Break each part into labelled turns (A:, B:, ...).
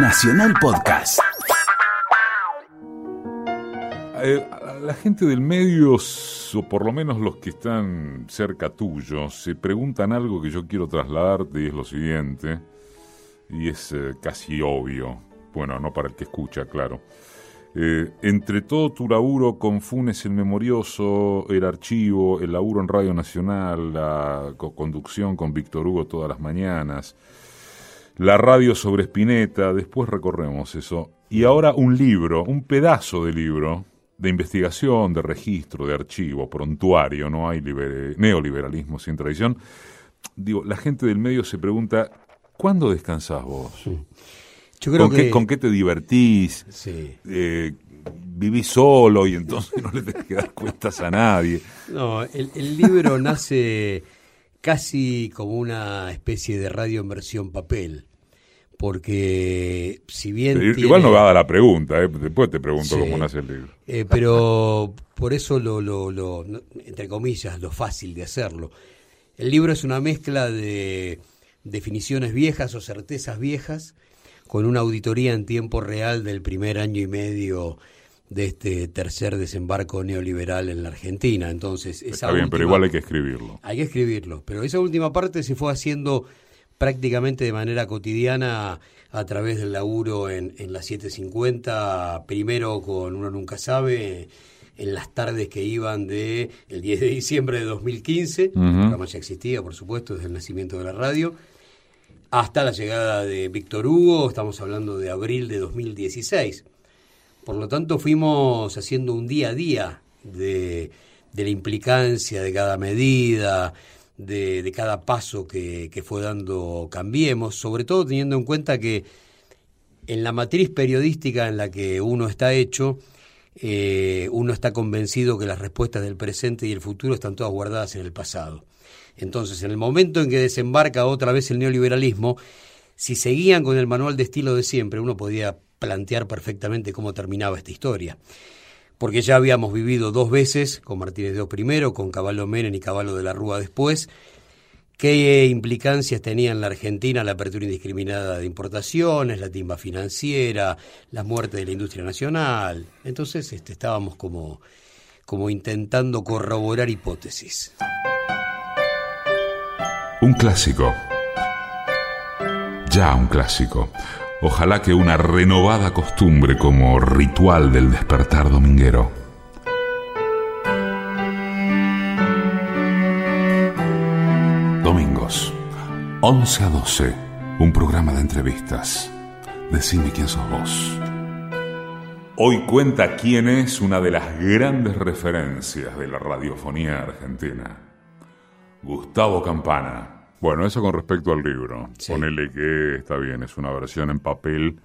A: Nacional Podcast.
B: Eh, la gente del medio, o por lo menos los que están cerca tuyo, se preguntan algo que yo quiero trasladarte y es lo siguiente, y es eh, casi obvio, bueno, no para el que escucha, claro. Eh, entre todo tu laburo con Funes el Memorioso, el archivo, el laburo en Radio Nacional, la conducción con Víctor Hugo todas las mañanas, la radio sobre Spinetta, después recorremos eso, y ahora un libro, un pedazo de libro, de investigación, de registro, de archivo, prontuario, no hay neoliberalismo sin tradición. Digo, la gente del medio se pregunta, ¿cuándo descansás vos? Yo creo ¿Con, que... qué, ¿Con qué te divertís? Sí. Eh, vivís solo y entonces no le tenés que dar cuentas a nadie.
C: No, el, el libro nace casi como una especie de radio en versión papel porque si bien...
B: Igual no va a dar la pregunta, ¿eh? después te pregunto cómo nace el libro.
C: Eh, pero por eso lo, lo, lo, entre comillas, lo fácil de hacerlo. El libro es una mezcla de definiciones viejas o certezas viejas con una auditoría en tiempo real del primer año y medio de este tercer desembarco neoliberal en la Argentina. Entonces, esa
B: Está bien, pero igual hay que escribirlo.
C: Hay que escribirlo, pero esa última parte se fue haciendo prácticamente de manera cotidiana a través del laburo en, en la 750, primero con Uno Nunca Sabe, en las tardes que iban de el 10 de diciembre de 2015, el programa ya existía, por supuesto, desde el nacimiento de la radio, hasta la llegada de Víctor Hugo, estamos hablando de abril de 2016. Por lo tanto, fuimos haciendo un día a día de, de la implicancia de cada medida, de, cada paso que, fue dando Cambiemos, sobre todo teniendo en cuenta que en la matriz periodística en la que uno está hecho, eh, uno está convencido que las respuestas del presente y el futuro están todas guardadas en el pasado. Entonces, en el momento en que desembarca otra vez el neoliberalismo, si seguían con el manual de estilo de siempre, uno podía plantear perfectamente cómo terminaba esta historia porque ya habíamos vivido dos veces, con Martínez de primero, con Caballo Menem y Caballo de la Rúa después, qué implicancias tenía en la Argentina la apertura indiscriminada de importaciones, la timba financiera, la muerte de la industria nacional. Entonces este, estábamos como, como intentando corroborar hipótesis.
B: Un clásico. Ya un clásico. Ojalá que una renovada costumbre como ritual del despertar dominguero. Domingos, 11 a 12, un programa de entrevistas. Decime quién sos vos. Hoy cuenta quién es una de las grandes referencias de la radiofonía argentina. Gustavo Campana bueno, eso con respecto al libro. Ponele que está bien, es una versión en papel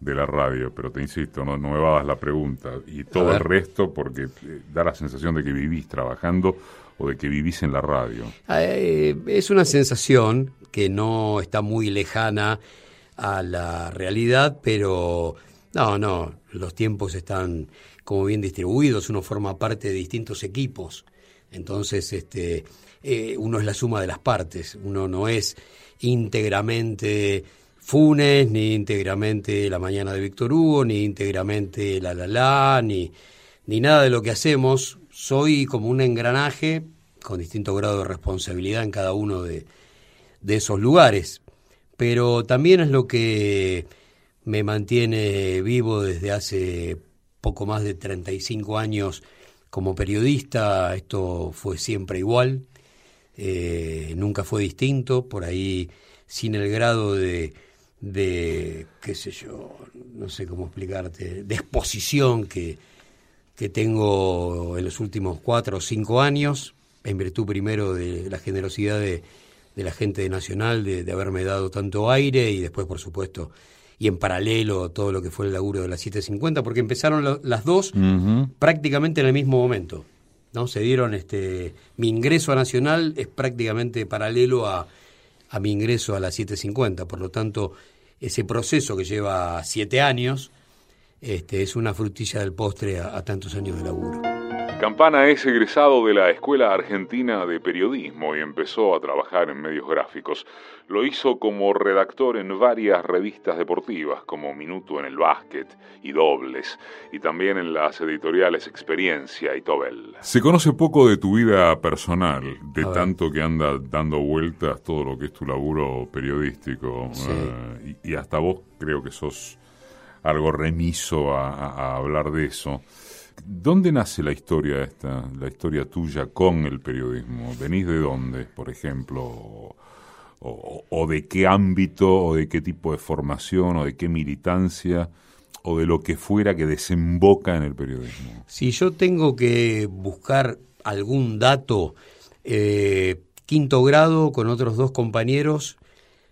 B: de la radio, pero te insisto, no, no me vas la pregunta. Y todo el resto, porque eh, da la sensación de que vivís trabajando o de que vivís en la radio.
C: Ah, eh, es una sensación que no está muy lejana a la realidad, pero no, no, los tiempos están como bien distribuidos, uno forma parte de distintos equipos. Entonces, este, eh, uno es la suma de las partes, uno no es íntegramente Funes, ni íntegramente La Mañana de Víctor Hugo, ni íntegramente La La La, ni, ni nada de lo que hacemos. Soy como un engranaje con distinto grado de responsabilidad en cada uno de, de esos lugares. Pero también es lo que me mantiene vivo desde hace poco más de 35 años como periodista. Esto fue siempre igual. Eh, nunca fue distinto, por ahí sin el grado de, de, qué sé yo, no sé cómo explicarte, de exposición que, que tengo en los últimos cuatro o cinco años, en virtud primero de la generosidad de, de la gente de Nacional, de, haberme dado tanto aire y después, por supuesto, y en paralelo todo lo que fue el laburo de las 750, porque empezaron las dos prácticamente en el mismo momento. ¿no? Se dieron, este, mi ingreso a Nacional es prácticamente paralelo a, a mi ingreso a la 750, por lo tanto, ese proceso que lleva siete años este, es una frutilla del postre a, tantos años de laburo.
B: Campana es egresado de la Escuela Argentina de Periodismo y empezó a trabajar en medios gráficos. Lo hizo como redactor en varias revistas deportivas, como Minuto en el Básquet y Dobles, y también en las editoriales Experiencia y Tobel. Se conoce poco de tu vida personal, de tanto que anda dando vueltas todo lo que es tu laburo periodístico, eh, y, hasta vos creo que sos algo remiso a hablar de eso. ¿Dónde nace la historia esta, la historia tuya con el periodismo? ¿Venís de dónde, por ejemplo? O, de qué ámbito, o de qué tipo de formación, o de qué militancia, o de lo que fuera que desemboca en el periodismo?
C: Si yo tengo que buscar algún dato, eh, quinto grado con otros dos compañeros,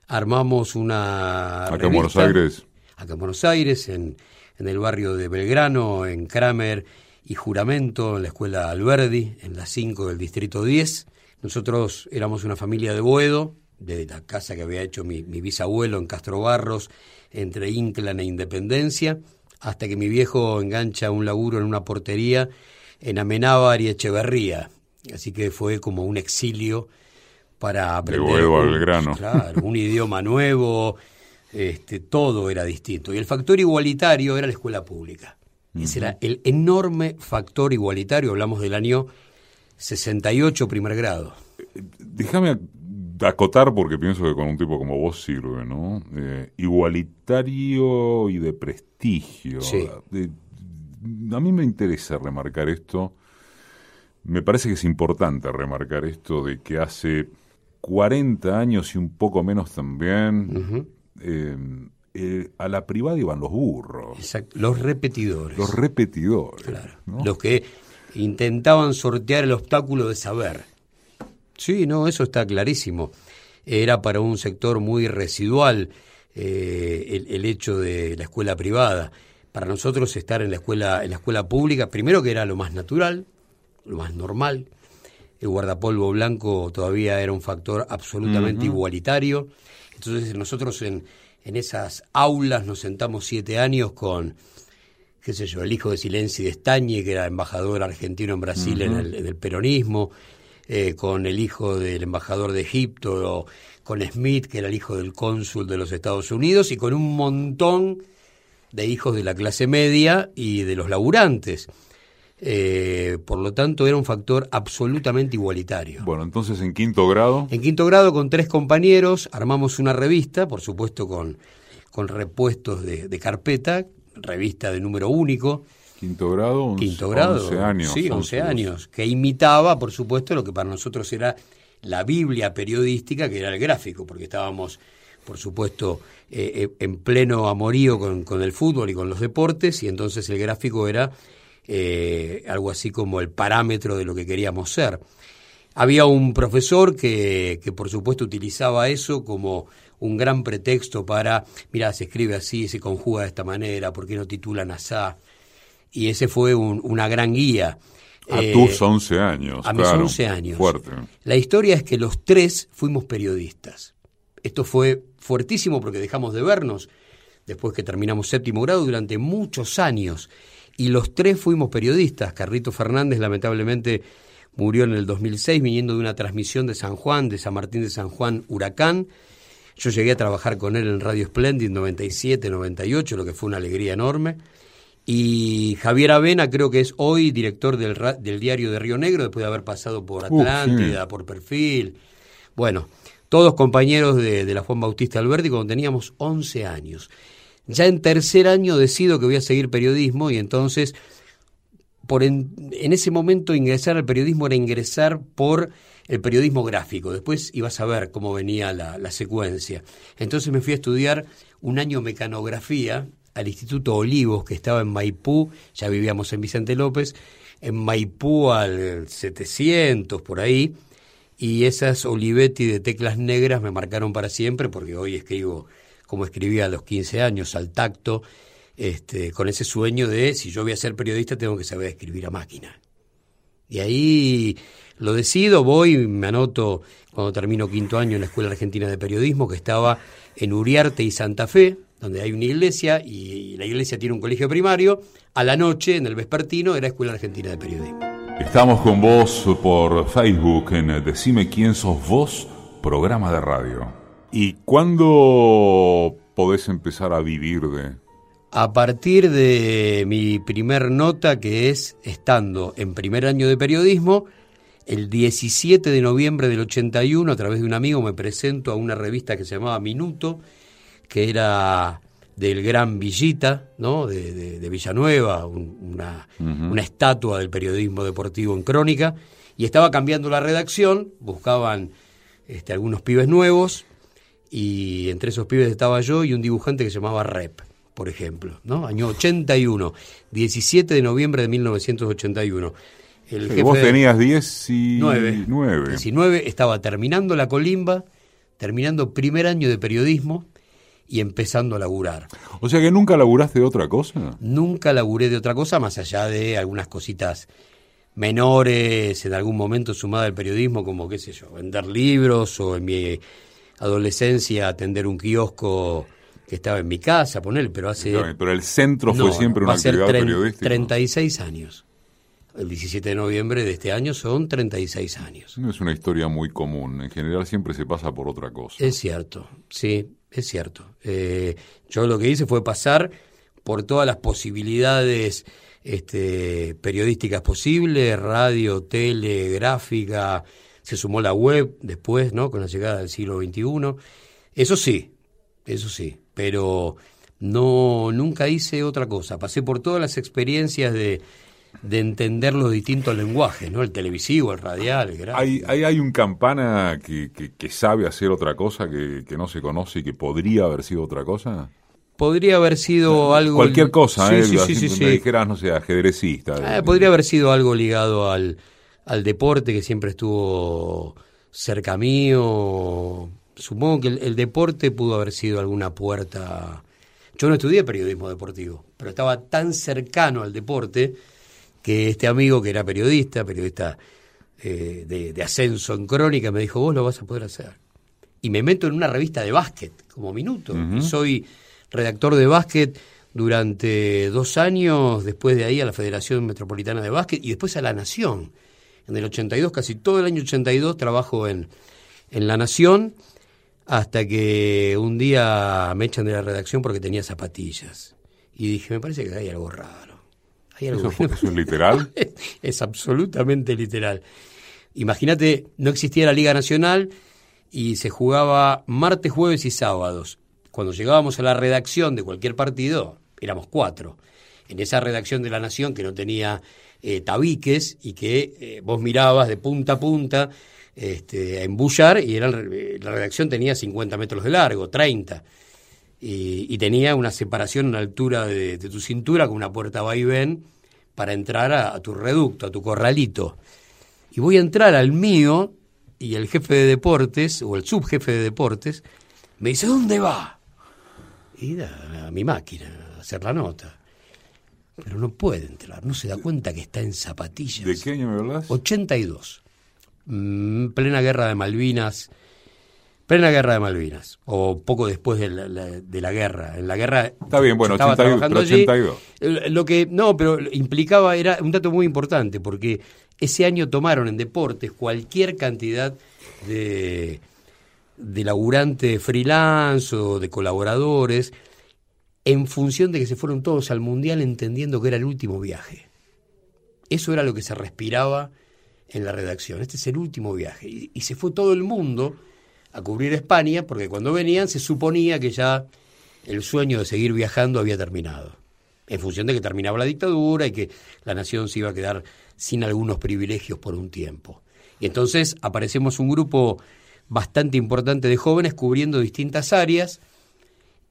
C: armamos una...
B: Acá en Buenos Aires.
C: Acá en Buenos Aires, en en el barrio de Belgrano, en Kramer y Juramento, en la escuela Alberdi, en la 5 del distrito 10. Nosotros éramos una familia de Boedo, de la casa que había hecho mi, bisabuelo en Castro Barros, entre Inclán e Independencia, hasta que mi viejo engancha un laburo en una portería en Amenábar y Echeverría. Así que fue como un exilio para aprender.
B: De al grano.
C: Claro, un idioma nuevo, este, todo era distinto. Y el factor igualitario era la escuela pública. Ese era el enorme factor igualitario, hablamos del año 68 primer grado.
B: Déjame acotar porque pienso que con un tipo como vos sirve, ¿no? Eh, igualitario y de prestigio. a mí me interesa remarcar esto. Me parece que es importante remarcar esto de que hace 40 años y un poco menos también, eh, eh, a la privada iban los burros.
C: Exacto, los repetidores.
B: Los repetidores.
C: Claro. Los que intentaban sortear el obstáculo de saber. Sí, no, eso está clarísimo. Era para un sector muy residual eh, el, hecho de la escuela privada. Para nosotros estar en la escuela, en la escuela pública, primero que era lo más natural, lo más normal. El guardapolvo blanco todavía era un factor absolutamente igualitario. Entonces nosotros en, en esas aulas nos sentamos siete años con, qué sé yo, el hijo de Silencio de Estañe, que era embajador argentino en Brasil en, el, peronismo, eh, con el hijo del embajador de Egipto, con Smith, que era el hijo del cónsul de los Estados Unidos, y con un montón de hijos de la clase media y de los laburantes. Eh, por lo tanto, era un factor absolutamente igualitario.
B: Bueno, entonces en quinto grado.
C: En quinto grado, con tres compañeros, armamos una revista, por supuesto con, con repuestos de, carpeta, revista de número único.
B: Quinto grado,
C: quinto grado,
B: 11 años.
C: Sí, 11 años, que imitaba, por supuesto, lo que para nosotros era la Biblia periodística, que era el gráfico, porque estábamos, por supuesto, eh, eh, en pleno amorío con, con el fútbol y con los deportes, y entonces el gráfico era eh, algo así como el parámetro de lo que queríamos ser. Había un profesor que, que, por supuesto utilizaba eso como un gran pretexto para, mira, se escribe así, se conjuga de esta manera, ¿por qué no titulan asá? Y ese fue una gran guía.
B: A tus 11 eh, años.
C: A mis 11 años.
B: Fuerte.
C: La historia es que los tres fuimos periodistas. Esto fue fuertísimo porque dejamos de vernos después que terminamos séptimo grado durante muchos años y los tres fuimos periodistas. Carrito Fernández lamentablemente murió en el 2006 viniendo de una transmisión de San Juan, de San Martín de San Juan, Huracán. Yo llegué a trabajar con él en Radio Splendid 97, 98, lo que fue una alegría enorme. Y Javier Avena creo que es hoy director del, del diario de Río Negro, después de haber pasado por Atlántida, por Perfil. Bueno, todos compañeros de, de la Juan Bautista Alberti cuando teníamos 11 años. Ya en tercer año decido que voy a seguir periodismo y entonces por en, ese momento ingresar al periodismo era ingresar por el periodismo gráfico. Después ibas a ver cómo venía la, la secuencia. Entonces me fui a estudiar un año mecanografía al Instituto Olivos, que estaba en Maipú, ya vivíamos en Vicente López, en Maipú al 700, por ahí, y esas Olivetti de teclas negras me marcaron para siempre, porque hoy escribo como escribía a los 15 años, al tacto, este, con ese sueño de si yo voy a ser periodista tengo que saber escribir a máquina. Y ahí lo decido, voy, me anoto cuando termino quinto año en la Escuela Argentina de Periodismo, que estaba en Uriarte y Santa Fe, donde hay una iglesia y la iglesia tiene un colegio primario. A la noche, en el vespertino, era Escuela Argentina de Periodismo.
B: Estamos con vos por Facebook en Decime quién sos vos, programa de radio. ¿Y cuándo podés empezar a vivir de...?
C: A partir de mi primer nota, que es estando en primer año de periodismo, el 17 de noviembre del 81, a través de un amigo, me presento a una revista que se llamaba Minuto, que era del gran Villita, ¿no? de, Villanueva, una, una, estatua del periodismo deportivo en crónica, y estaba cambiando la redacción, buscaban este, algunos pibes nuevos, y entre esos pibes estaba yo y un dibujante que se llamaba Rep, por ejemplo, ¿no? año 81, 17 de noviembre de 1981.
B: El vos tenías 19.
C: 19, estaba terminando la colimba, terminando primer año de periodismo, y empezando a laburar.
B: O sea que nunca laburaste de otra cosa.
C: Nunca laburé de otra cosa, más allá de algunas cositas menores en algún momento sumada al periodismo, como qué sé yo, vender libros o en mi adolescencia atender un kiosco que estaba en mi casa, poner, pero hace...
B: Pero el centro fue siempre una actividad periodística.
C: 36 años. El 17 de noviembre de este año son 36 años.
B: Es una historia muy común, en general siempre se pasa por otra cosa.
C: Es cierto, sí es cierto. Eh, yo lo que hice fue pasar por todas las posibilidades este, periodísticas posibles, radio, tele, gráfica, se sumó la web después, ¿no? Con la llegada del siglo XXI. Eso sí, eso sí, pero no, nunca hice otra cosa. Pasé por todas las experiencias de, de entender los distintos lenguajes, ¿no? El televisivo, el radial, el
B: ¿Hay, hay, hay un campana que, que, sabe hacer otra cosa que, que, no se conoce y que podría haber sido otra cosa?
C: Podría haber sido algo...
B: Cualquier cosa, ¿eh? Sí, sí, sí, me dijeras, no sé, ajedrecista.
C: Eh, podría haber sido algo ligado al, al deporte que siempre estuvo cerca mío. Supongo que el deporte pudo haber sido alguna puerta... Yo no estudié periodismo deportivo, pero estaba tan cercano al deporte que este amigo que era periodista, periodista eh, de, ascenso en crónica, me dijo, vos lo vas a poder hacer. Y me meto en una revista de básquet, como minuto. Soy redactor de básquet durante dos años, después de ahí a la Federación Metropolitana de Básquet y después a La Nación. En el 82, casi todo el año 82, trabajo en, en La Nación hasta que un día me echan de la redacción porque tenía zapatillas. Y dije, me parece que hay algo raro.
B: ¿Eso, es literal?
C: es absolutamente literal. Imagínate, no existía la Liga Nacional y se jugaba martes, jueves y sábados. Cuando llegábamos a la redacción de cualquier partido, éramos cuatro. En esa redacción de la Nación que no tenía eh, tabiques y que eh, vos mirabas de punta a punta este, a embullar y era, la redacción tenía 50 metros de largo, 30 y, tenía una separación en la altura de, tu cintura con una puerta va y ven para entrar a, tu reducto, a tu corralito. Y voy a entrar al mío y el jefe de deportes, o el subjefe de deportes, me dice, ¿dónde va? Y a, a mi máquina, a hacer la nota. Pero no puede entrar, no se da cuenta que está en zapatillas.
B: ¿De qué año me hablas?
C: 82. Mm, plena guerra de Malvinas, plena guerra de Malvinas, o poco después de la, guerra. En la guerra.
B: Está bien, bueno, 82,
C: Lo que, no, pero implicaba, era un dato muy importante, porque ese año tomaron en deportes cualquier cantidad de, de laburantes freelance o de colaboradores, en función de que se fueron todos al mundial entendiendo que era el último viaje. Eso era lo que se respiraba en la redacción. Este es el último viaje. y se fue todo el mundo a cubrir España, porque cuando venían se suponía que ya el sueño de seguir viajando había terminado, en función de que terminaba la dictadura y que la nación se iba a quedar sin algunos privilegios por un tiempo. Y entonces aparecemos un grupo bastante importante de jóvenes cubriendo distintas áreas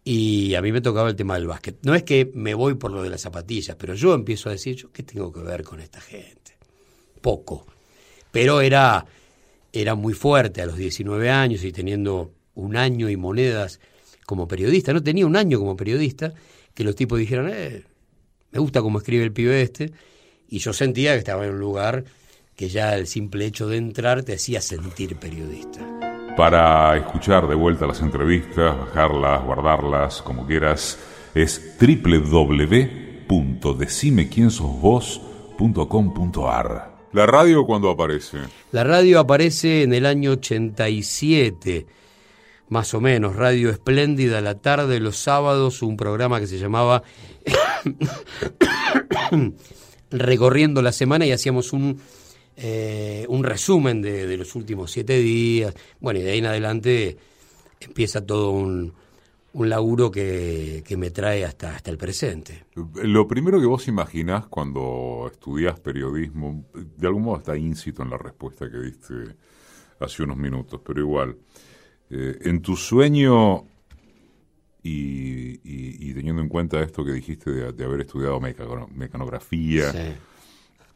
C: y a mí me tocaba el tema del básquet. No es que me voy por lo de las zapatillas, pero yo empiezo a decir, ¿yo qué tengo que ver con esta gente? Poco. Pero era era muy fuerte a los 19 años y teniendo un año y monedas como periodista, no tenía un año como periodista, que los tipos dijeron, eh, me gusta cómo escribe el pibe este, y yo sentía que estaba en un lugar que ya el simple hecho de entrar te hacía sentir periodista.
B: Para escuchar de vuelta las entrevistas, bajarlas, guardarlas, como quieras, es www.decimequiensosvos.com.ar. ¿La radio cuándo aparece?
C: La radio aparece en el año 87, más o menos. Radio Espléndida, la tarde, los sábados, un programa que se llamaba Recorriendo la Semana y hacíamos un, eh, un resumen de, de los últimos siete días. Bueno, y de ahí en adelante empieza todo un, un laburo que, que, me trae hasta, hasta el presente.
B: Lo primero que vos imaginás cuando estudias periodismo, de algún modo está íncito en la respuesta que diste hace unos minutos, pero igual, eh, en tu sueño y, y, y, teniendo en cuenta esto que dijiste de, de haber estudiado mecanografía, sí.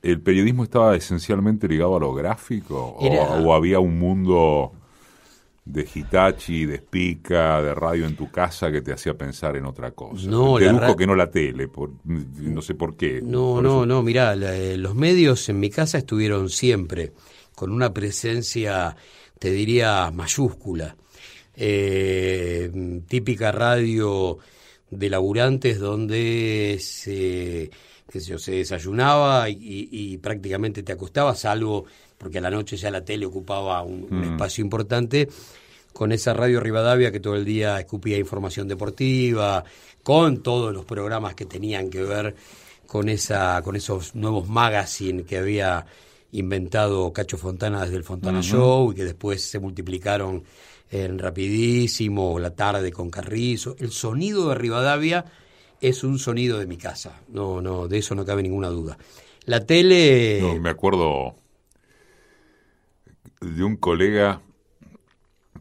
B: ¿el periodismo estaba esencialmente ligado a lo gráfico Era... o, o había un mundo de Hitachi, de Spica, de radio en tu casa que te hacía pensar en otra cosa.
C: No,
B: Deduzco que no la tele, por, no sé por qué.
C: No,
B: por
C: no,
B: eso.
C: no, mirá, la, eh, los medios en mi casa estuvieron siempre con una presencia, te diría, mayúscula. Eh, típica radio de laburantes donde se, qué sé yo, se desayunaba y, y, prácticamente te acostabas, salvo porque a la noche ya la tele ocupaba un, un espacio importante, con esa radio Rivadavia que todo el día escupía información deportiva, con todos los programas que tenían que ver con, esa, con esos nuevos magazines que había inventado Cacho Fontana desde el Fontana uh -huh. Show y que después se multiplicaron en Rapidísimo, La Tarde con Carrizo. El sonido de Rivadavia es un sonido de mi casa, no, no, de eso no cabe ninguna duda. La tele...
B: No, me acuerdo de un colega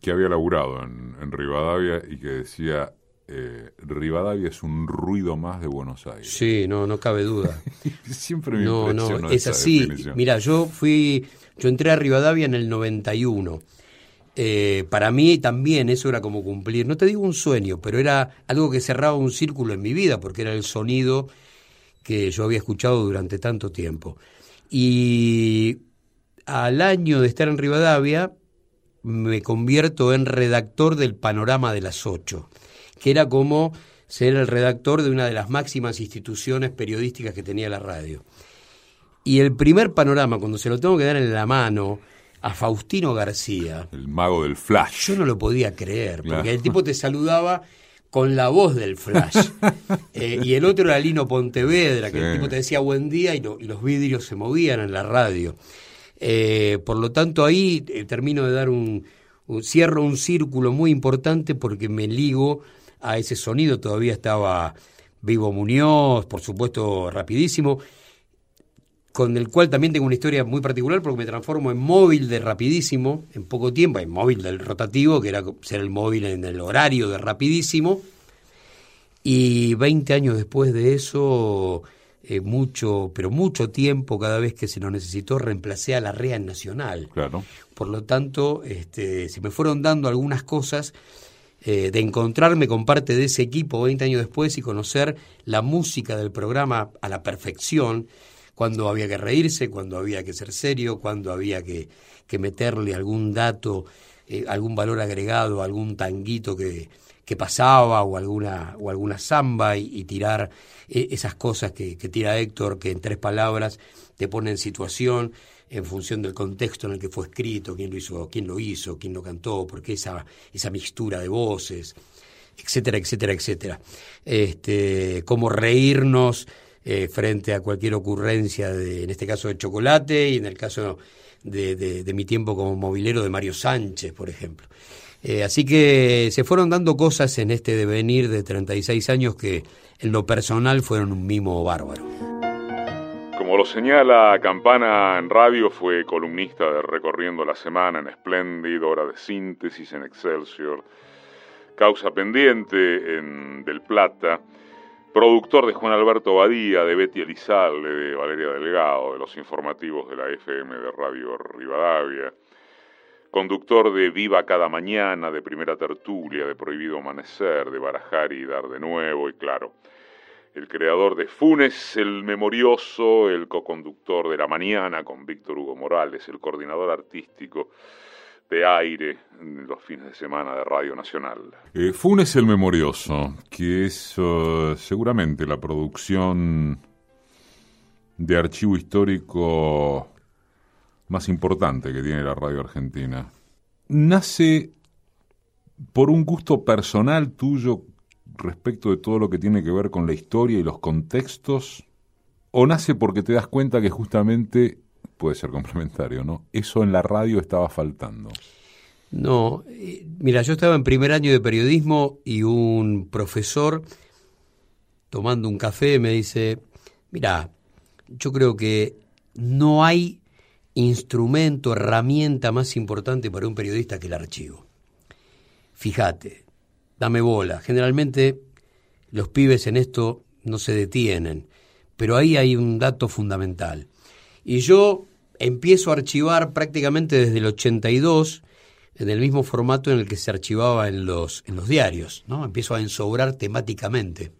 B: que había laburado en, en Rivadavia y que decía, eh, Rivadavia es un ruido más de Buenos Aires.
C: Sí, no, no cabe duda.
B: Siempre me
C: No, no, es así. Mira, yo fui, yo entré a Rivadavia en el 91. Eh, para mí también eso era como cumplir, no te digo un sueño, pero era algo que cerraba un círculo en mi vida, porque era el sonido que yo había escuchado durante tanto tiempo. Y al año de estar en Rivadavia, me convierto en redactor del Panorama de las Ocho, que era como ser el redactor de una de las máximas instituciones periodísticas que tenía la radio. Y el primer panorama, cuando se lo tengo que dar en la mano a Faustino García.
B: El mago del flash.
C: Yo no lo podía creer, porque claro. el tipo te saludaba con la voz del flash. eh, y el otro era Lino Pontevedra, que sí. el tipo te decía buen día y, lo, y los vidrios se movían en la radio. Eh, por lo tanto, ahí eh, termino de dar un, un, cierro un círculo muy importante porque me ligo a ese sonido. Todavía estaba Vivo Muñoz, por supuesto, rapidísimo, con el cual también tengo una historia muy particular porque me transformo en móvil de rapidísimo en poco tiempo, en móvil del rotativo, que era ser el móvil en el horario de rapidísimo. Y 20 años después de eso eh, mucho, pero mucho tiempo, cada vez que se lo necesitó, reemplacé a la REA en Nacional.
B: Claro.
C: Por lo tanto, este, se me fueron dando algunas cosas eh, de encontrarme con parte de ese equipo 20 años después y conocer la música del programa a la perfección, cuando había que reírse, cuando había que ser serio, cuando había que, que meterle algún dato, eh, algún valor agregado, algún tanguito que, que pasaba o alguna, o alguna samba y, y tirar eh, esas cosas que, que, tira Héctor, que en tres palabras te pone en situación en función del contexto en el que fue escrito, quién lo hizo, quién lo hizo, quién lo cantó, porque esa, esa mixtura de voces, etcétera, etcétera, etcétera. Este, cómo reírnos eh, frente a cualquier ocurrencia, de, en este caso de chocolate y en el caso de, de, de mi tiempo como movilero de Mario Sánchez, por ejemplo. Eh, así que se fueron dando cosas en este devenir de 36 años que en lo personal fueron un mimo bárbaro.
B: Como lo señala Campana en radio, fue columnista de Recorriendo la Semana en Espléndido, Hora de Síntesis en Excelsior, Causa Pendiente en Del Plata, productor de Juan Alberto Badía, de Betty Elizalde, de Valeria Delgado, de los informativos de la FM de Radio Rivadavia, conductor de Viva Cada Mañana, de Primera Tertulia, de Prohibido Amanecer, de Barajar y Dar de Nuevo, y claro, el creador de Funes, el memorioso, el coconductor de La Mañana con Víctor Hugo Morales, el coordinador artístico de aire los fines de semana de Radio Nacional. Eh, Funes el memorioso, que es uh, seguramente la producción de archivo histórico más importante que tiene la radio argentina. ¿Nace por un gusto personal tuyo respecto de todo lo que tiene que ver con la historia y los contextos? ¿O nace porque te das cuenta que justamente puede ser complementario, ¿no? Eso en la radio estaba faltando.
C: No, eh, mira, yo estaba en primer año de periodismo y un profesor tomando un café me dice, mira, yo creo que no hay instrumento, herramienta más importante para un periodista que el archivo. Fíjate, dame bola. Generalmente los pibes en esto no se detienen, pero ahí hay un dato fundamental. Y yo empiezo a archivar prácticamente desde el 82 en el mismo formato en el que se archivaba en los, en los diarios, ¿no? Empiezo a ensobrar temáticamente,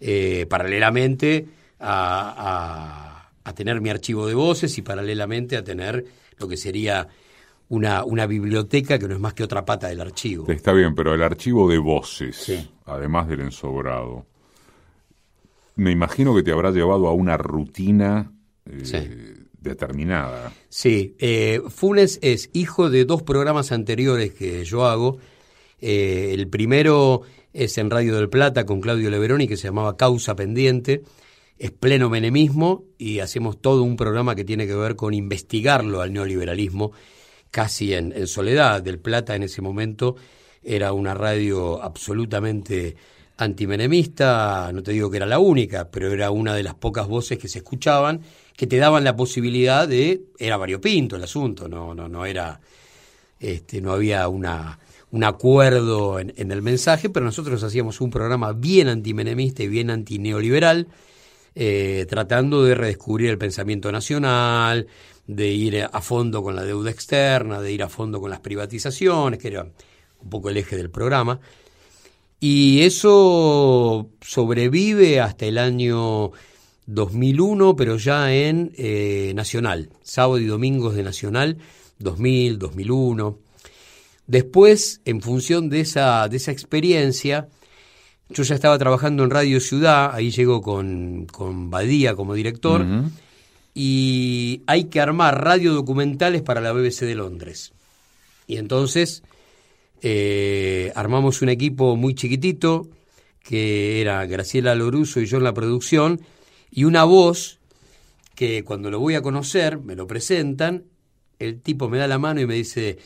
C: eh, paralelamente a, a, tener mi archivo de voces y paralelamente a tener lo que sería una, una biblioteca que no es más que otra pata del archivo.
B: Está bien, pero el archivo de voces, además del ensobrado, me imagino que te habrá llevado a una rutina eh, determinada.
C: Sí, eh, Funes es hijo de dos programas anteriores que yo hago. Eh, el primero es en Radio del Plata con Claudio Leveroni que se llamaba Causa Pendiente. Es pleno menemismo y hacemos todo un programa que tiene que ver con investigarlo al neoliberalismo casi en, en soledad. Del Plata en ese momento era una radio absolutamente antimenemista, no te digo que era la única, pero era una de las pocas voces que se escuchaban que te daban la posibilidad de era variopinto el asunto, no no no era este no había una un acuerdo en, el mensaje, pero nosotros hacíamos un programa bien antimenemista y bien antineoliberal, eh, tratando de redescubrir el pensamiento nacional, de ir a fondo con la deuda externa, de ir a fondo con las privatizaciones, que era un poco el eje del programa. Y eso sobrevive hasta el año 2001, pero ya en eh, Nacional, sábado y domingos de Nacional, 2000, 2001. Después, en función de esa, de esa experiencia, yo ya estaba trabajando en Radio Ciudad, ahí llego con, con Badía como director, y hay que armar radiodocumentales para la BBC de Londres. Y entonces eh, armamos un equipo muy chiquitito, que era Graciela Loruso y yo en la producción, y una voz que cuando lo voy a conocer, me lo presentan, el tipo me da la mano y me dice,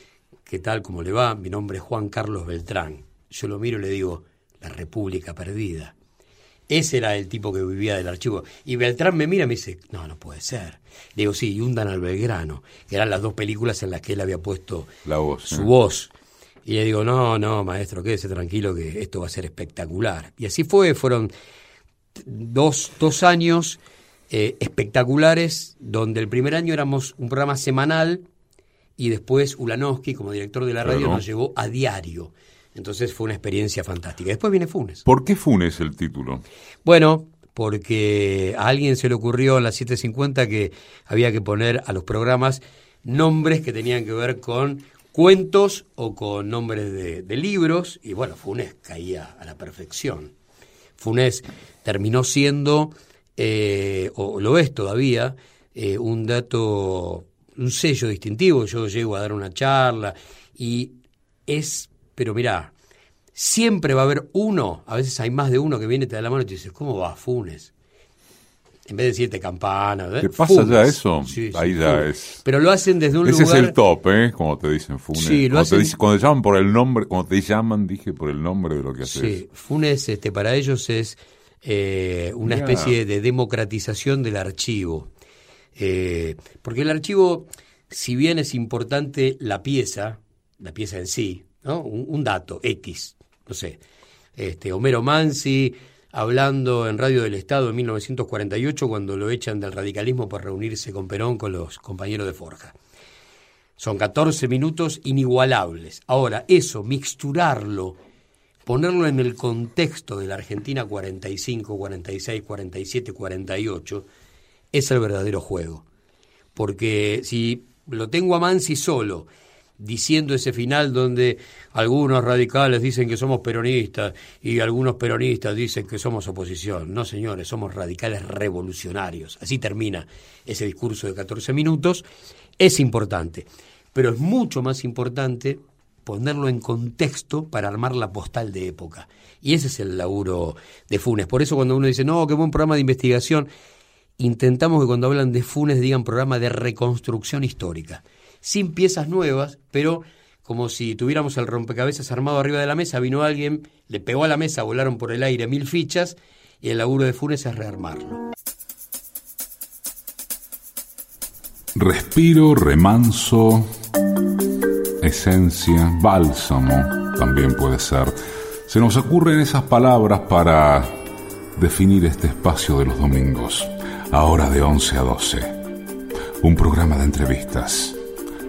C: ¿qué tal? ¿Cómo le va? Mi nombre es Juan Carlos Beltrán. Yo lo miro y le digo, la República Perdida. Ese era el tipo que vivía del archivo. Y Beltrán me mira y me dice, no, no puede ser. Le digo, sí, y Hundan al Belgrano, que eran las dos películas en las que él había puesto
B: la voz,
C: su voz. Y le digo, no, no, maestro, quédese tranquilo que esto va a ser espectacular. Y así fue, fueron dos, dos años eh, espectaculares, donde el primer año éramos un programa semanal y después Ulanowski, como director de la radio, nos llevó a diario. Entonces fue una experiencia fantástica. Después viene Funes.
B: ¿Por qué Funes el título?
C: Bueno, porque a alguien se le ocurrió en las 7.50 que había que poner a los programas nombres que tenían que ver con cuentos o con nombres de, de libros, y bueno, Funes caía a la perfección. Funes terminó siendo, eh, o lo es todavía, eh, un dato, un sello distintivo. Yo llego a dar una charla y es, pero mirá, siempre va a haber uno, a veces hay más de uno que viene, te da la mano y te dice, ¿cómo va Funes? En vez de decirte campana.
B: ¿Qué pasa ya eso? Ahí ya es.
C: Pero lo hacen desde un
B: Ese
C: lugar.
B: Ese es el top, ¿eh? Como te dicen Funes. Sí, lo cuando, te cuando te llaman por el nombre, cuando te llaman, dije por el nombre de lo que haces. Sí,
C: Funes, este, para ellos es eh, una especie de democratización del archivo. Eh, porque el archivo, si bien es importante la pieza, la pieza en sí, ¿no? un, dato X, no sé, este, Homero Mansi hablando en Radio del Estado en 1948 cuando lo echan del radicalismo por reunirse con Perón con los compañeros de Forja. Son 14 minutos inigualables. Ahora, eso, mixturarlo, ponerlo en el contexto de la Argentina 45, 46, 47, 48, es el verdadero juego. Porque si lo tengo a Mansi solo diciendo ese final donde algunos radicales dicen que somos peronistas y algunos peronistas dicen que somos oposición. No, señores, somos radicales revolucionarios. Así termina ese discurso de 14 minutos. Es importante, pero es mucho más importante ponerlo en contexto para armar la postal de época. Y ese es el laburo de Funes. Por eso cuando uno dice, no, qué buen programa de investigación, intentamos que cuando hablan de Funes digan programa de reconstrucción histórica sin piezas nuevas, pero como si tuviéramos el rompecabezas armado arriba de la mesa, vino alguien, le pegó a la mesa, volaron por el aire mil fichas y el laburo de Funes es rearmarlo.
B: Respiro, remanso, esencia, bálsamo también puede ser. Se nos ocurren esas palabras para definir este espacio de los domingos, ahora de 11 a 12. Un programa de entrevistas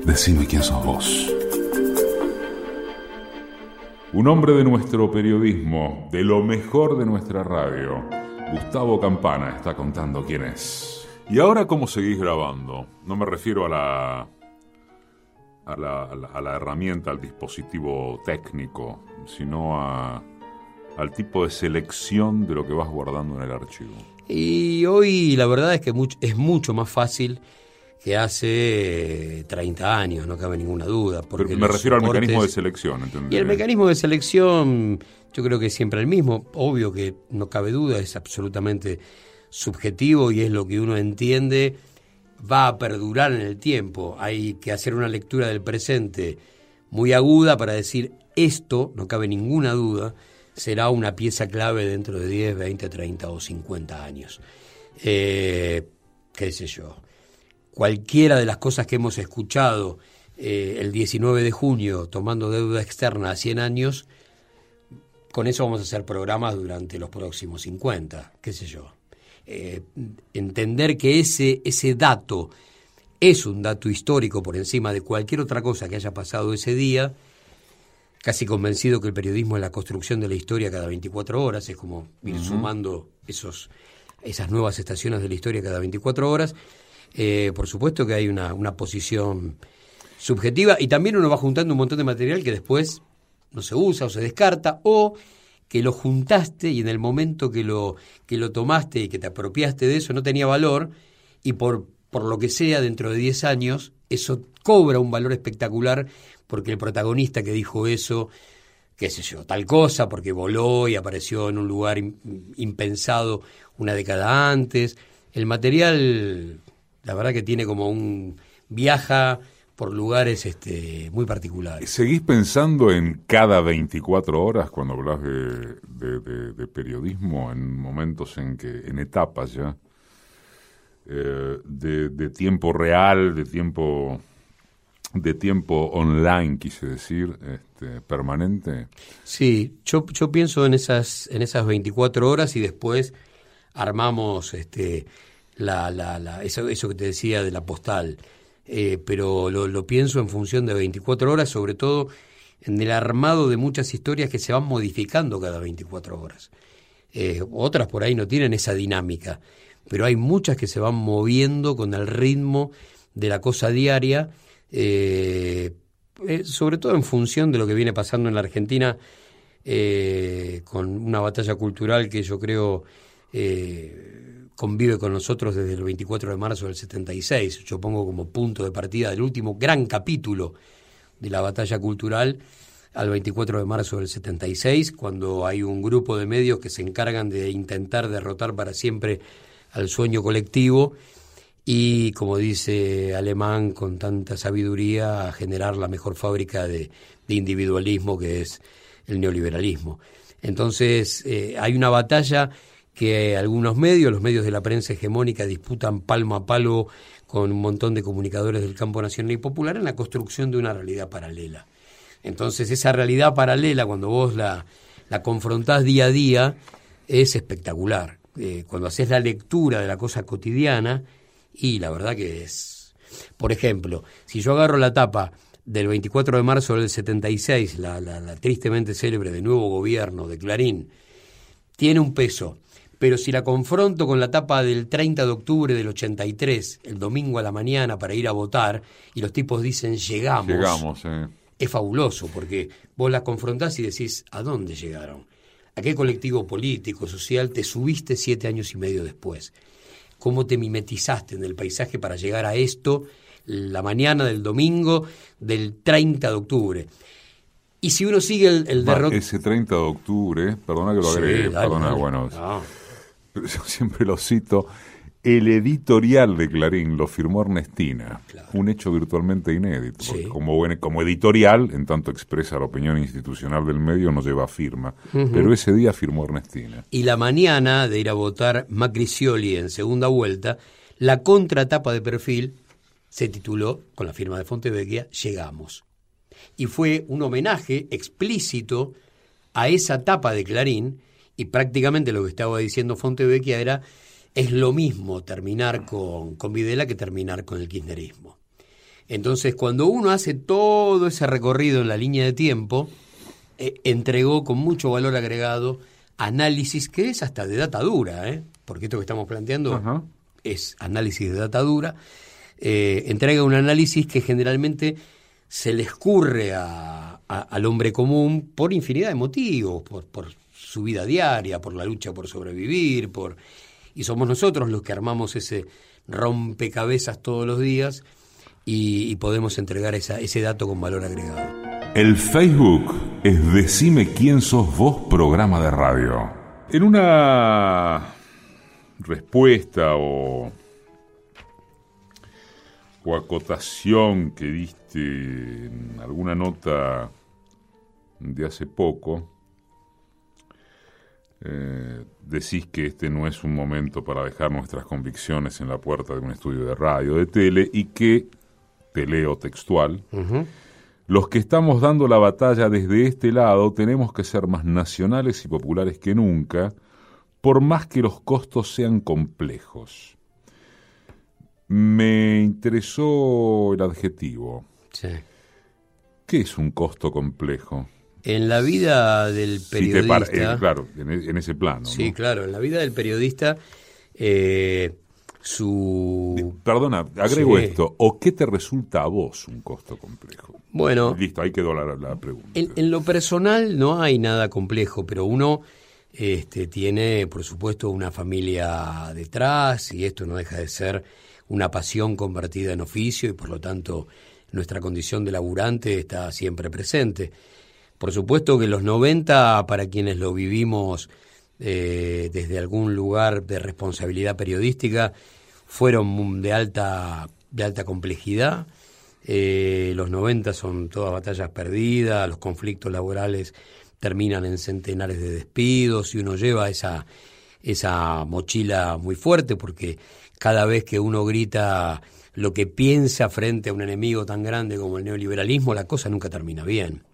B: Decime quién sos vos. Un hombre de nuestro periodismo, de lo mejor de nuestra radio, Gustavo Campana, está contando quién es. ¿Y ahora cómo seguís grabando? No me refiero a la, a la, a la, herramienta, al dispositivo técnico, sino a, al tipo de selección de lo que vas guardando en el archivo.
C: Y hoy la verdad es que es mucho más fácil que hace 30 años, no cabe ninguna duda.
B: Porque me refiero al mecanismo de selección.
C: Y el mecanismo de selección yo creo que es siempre el mismo. Obvio que no cabe duda, es absolutamente subjetivo y es lo que uno entiende va a perdurar en el tiempo. Hay que hacer una lectura del presente muy aguda para decir esto, no cabe ninguna duda, será una pieza clave dentro de 10, 20, 30 o 50 años. Eh, qué sé yo cualquiera de las cosas que hemos escuchado eh, el 19 de junio tomando deuda externa a 100 años, con eso vamos a hacer programas durante los próximos 50, qué sé yo. Eh, entender que ese, ese dato es un dato histórico por encima de cualquier otra cosa que haya pasado ese día, casi convencido que el periodismo es la construcción de la historia cada 24 horas, es como ir sumando esos, esas nuevas estaciones de la historia cada 24 horas, eh, por supuesto que hay una, una posición subjetiva y también uno va juntando un montón de material que después no se usa o se descarta o que lo juntaste y en el momento que lo, que lo tomaste y que te apropiaste de eso no tenía valor y por, por lo que sea dentro de 10 años eso cobra un valor espectacular porque el protagonista que dijo eso, qué sé yo, tal cosa, porque voló y apareció en un lugar impensado una década antes. El material la verdad que tiene como un viaja por lugares este, muy particulares.
B: ¿Seguís pensando en cada 24 horas cuando hablas de, periodismo, en momentos en que, en etapas ya, eh, de, tiempo real, de tiempo de tiempo online, quise decir, este, permanente?
C: Sí, yo, yo pienso en esas, en esas 24 horas y después armamos este, la, la, la, eso, eso que te decía de la postal, eh, pero lo, lo, pienso en función de 24 horas, sobre todo en el armado de muchas historias que se van modificando cada 24 horas. Eh, otras por ahí no tienen esa dinámica, pero hay muchas que se van moviendo con el ritmo de la cosa diaria, eh, sobre todo en función de lo que viene pasando en la Argentina, con una batalla cultural que yo creo convive con nosotros desde el 24 de marzo del 76. Yo pongo como punto de partida del último gran capítulo de la batalla cultural al 24 de marzo del 76, cuando hay un grupo de medios que se encargan de intentar derrotar para siempre al sueño colectivo y, como dice Alemán con tanta sabiduría, generar la mejor fábrica de, individualismo que es el neoliberalismo. Entonces, eh, hay una batalla que algunos medios, los medios de la prensa hegemónica, disputan palmo a palo con un montón de comunicadores del campo nacional y popular en la construcción de una realidad paralela. Entonces, esa realidad paralela, cuando vos la, la confrontás día a día, es espectacular. Eh, cuando haces la lectura de la cosa cotidiana, y la verdad que es. Por ejemplo, si yo agarro la tapa del 24 de marzo del 76, la, la, la tristemente célebre de nuevo gobierno de Clarín, tiene un peso pero si la confronto con la tapa del 30 de octubre del 83, el domingo a la mañana para ir a votar, y los tipos dicen llegamos,
B: Llegamos, eh.
C: es fabuloso, porque vos la confrontás y decís, ¿a dónde llegaron? ¿A qué colectivo político, social te subiste siete años y medio después? ¿Cómo te mimetizaste en el paisaje para llegar a esto la mañana del domingo del 30 de octubre? Y si uno sigue el, el
B: Ese 30 de octubre, perdona que lo
C: Sí,
B: agregue,
C: dale,
B: perdona,
C: dale.
B: bueno,
C: No.
B: yo siempre lo cito, el editorial de Clarín lo firmó Ernestina,
C: Claro.
B: un hecho virtualmente inédito.
C: Sí.
B: Como, como editorial, en tanto expresa la opinión institucional del medio, no lleva firma, pero ese día firmó Ernestina.
C: Y la mañana de ir a votar Macri Scioli en segunda vuelta, la contratapa de perfil se tituló, con la firma de Fontevecchia, Llegamos. Y fue un homenaje explícito a esa tapa de Clarín, y prácticamente lo que estaba diciendo Fontevecchia era, es lo mismo terminar con, con Videla que terminar con el kirchnerismo. Entonces, cuando uno hace todo ese recorrido en la línea de tiempo, eh, entregó con mucho valor agregado análisis que es hasta de data dura, ¿eh? porque esto que estamos planteando
B: Ajá.
C: es análisis de data dura, eh, entrega un análisis que generalmente se le escurre a- a- al hombre común por infinidad de motivos, por, por su vida diaria, por la lucha por sobrevivir, por y somos nosotros los que armamos ese rompecabezas todos los días y, podemos entregar esa- ese dato con valor agregado.
B: El Facebook es Decime quién sos vos programa de radio. En una respuesta o, o acotación que diste en alguna nota de hace poco, eh, decís que este no es un momento para dejar nuestras convicciones en la puerta de un estudio de radio, de tele, y que, te leo textual, los que estamos dando la batalla desde este lado tenemos que ser más nacionales y populares que nunca, por más que los costos sean complejos. Me interesó el adjetivo.
C: Sí.
B: ¿Qué es un costo complejo?
C: En la vida del
B: Si te para-
C: periodista,
B: eh, claro, en, e- en ese plano.
C: sí,
B: ¿no?
C: claro, en la vida del periodista, eh, su
B: Perdona, agrego
C: Sí.
B: esto. ¿O qué te resulta a vos un costo complejo?
C: bueno,
B: Listo, ahí quedó la, la pregunta.
C: En, en lo personal no hay nada complejo, pero uno este, tiene, por supuesto, una familia detrás y esto no deja de ser una pasión convertida en oficio y por lo tanto nuestra condición de laburante está siempre presente. Por supuesto que los 90, para quienes lo vivimos eh, desde algún lugar de responsabilidad periodística, fueron de alta, de alta complejidad. Eh, los 90 son todas batallas perdidas, los conflictos laborales terminan en centenares de despidos y uno lleva esa, esa mochila muy fuerte porque cada vez que uno grita lo que piensa frente a un enemigo tan grande como el neoliberalismo, la cosa nunca termina bien.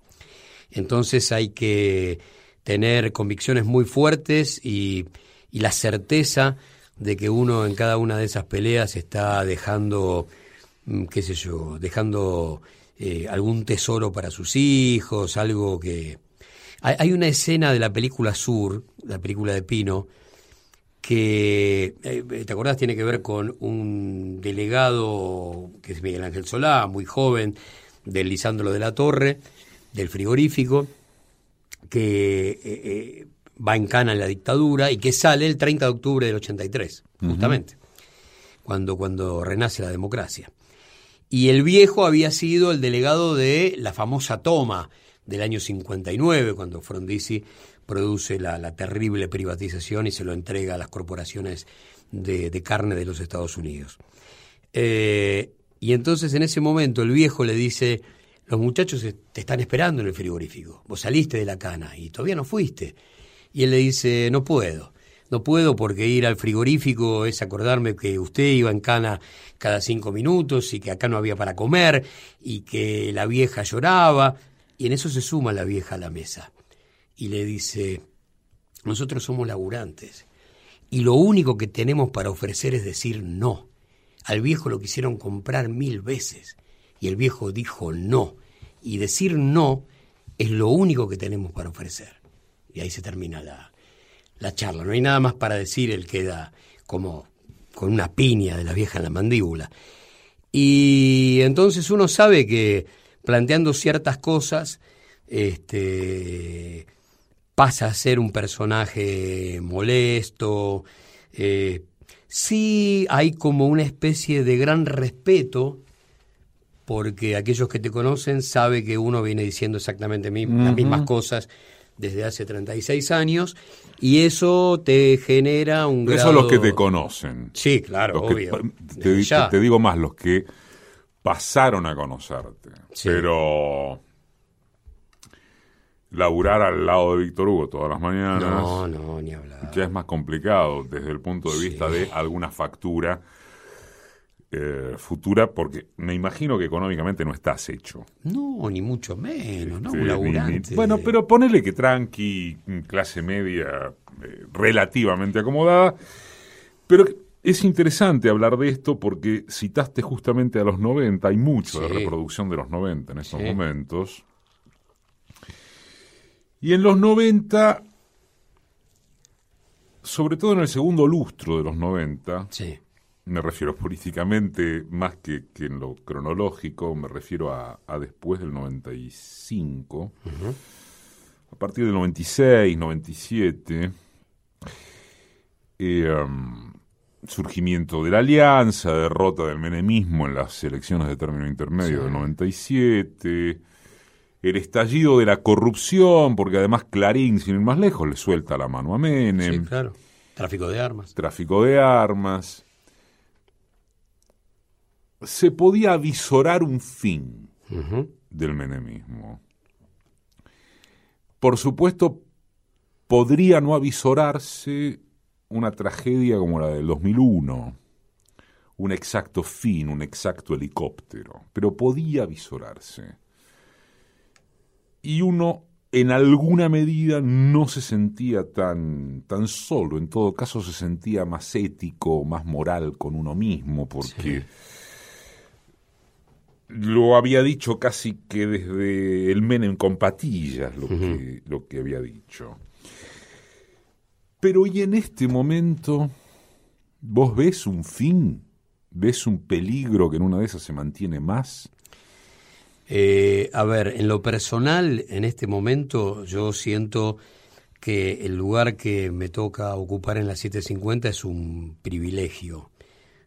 C: Entonces hay que tener convicciones muy fuertes y, y la certeza de que uno en cada una de esas peleas está dejando, mm, qué sé yo, dejando eh, algún tesoro para sus hijos, algo que... Hay, una escena de la película Sur, la película de Pino, que, eh, ¿te acordás? Tiene que ver con un delegado, que es Miguel Ángel Solá, muy joven, del Lisandro de la Torre, del frigorífico, que eh, eh, va en cana en la dictadura y que sale el 30 de octubre del 83, justamente, cuando, cuando renace la democracia. Y el viejo había sido el delegado de la famosa toma del año 59, cuando Frondizi produce la, la terrible privatización y se lo entrega a las corporaciones de, de carne de los Estados Unidos. Eh, y entonces en ese momento el viejo le dice, los muchachos te están esperando en el frigorífico, vos saliste de la cana y todavía no fuiste. Y él le dice, no puedo, no puedo porque ir al frigorífico es acordarme que usted iba en cana cada cinco minutos y que acá no había para comer y que la vieja lloraba. Y en eso se suma la vieja a la mesa y le dice, nosotros somos laburantes y lo único que tenemos para ofrecer es decir no. Al viejo lo quisieron comprar mil veces y el viejo dijo no. Y decir no es lo único que tenemos para ofrecer. Y ahí se termina la, la charla. No hay nada más para decir, él queda como con una piña de la vieja en la mandíbula. Y entonces uno sabe que planteando ciertas cosas, este, pasa a ser un personaje molesto. Eh, sí hay como una especie de gran respeto, porque aquellos que te conocen saben que uno viene diciendo exactamente las mismas cosas desde hace 36 años y eso te genera un
B: Eso los que te conocen.
C: Sí, claro, obvio.
B: te, te, digo más, los que pasaron a conocerte. Pero laburar al lado de Víctor Hugo todas las mañanas.
C: No, no, ni hablar.
B: Ya es más complicado desde el punto de vista de alguna factura eh, futura, porque me imagino que económicamente no estás hecho.
C: No, ni mucho menos, ¿no? Un laburante.
B: bueno, pero ponele que tranqui, clase media eh, relativamente acomodada. Pero es interesante hablar de esto porque citaste justamente a los 90, hay mucho de reproducción de los 90 en estos momentos. Y en los 90, sobre todo en el segundo lustro de los 90, me refiero políticamente más que, en lo cronológico, me refiero a, después del 95, a partir del 96, 97, eh, um, surgimiento de la alianza, derrota del menemismo en las elecciones de término intermedio del 97, el estallido de la corrupción, porque además Clarín, sin ir más lejos, le suelta la mano a Menem.
C: Sí, claro. Tráfico de armas.
B: Tráfico de armas. Se podía avisorar un fin del menemismo. Por supuesto, podría no avisorarse una tragedia como la del 2001, un exacto fin, un exacto helicóptero, pero podía avisorarse. Y uno en alguna medida no se sentía tan, tan solo, en todo caso se sentía más ético, más moral con uno mismo, porque lo había dicho casi que desde el Menem con patillas lo, que, lo que había dicho. Pero y en este momento, ¿vos ves un fin? ¿Ves un peligro que en una de esas se mantiene más?
C: Eh, a ver, en lo personal, en este momento yo siento que el lugar que me toca ocupar en la 750 es un privilegio,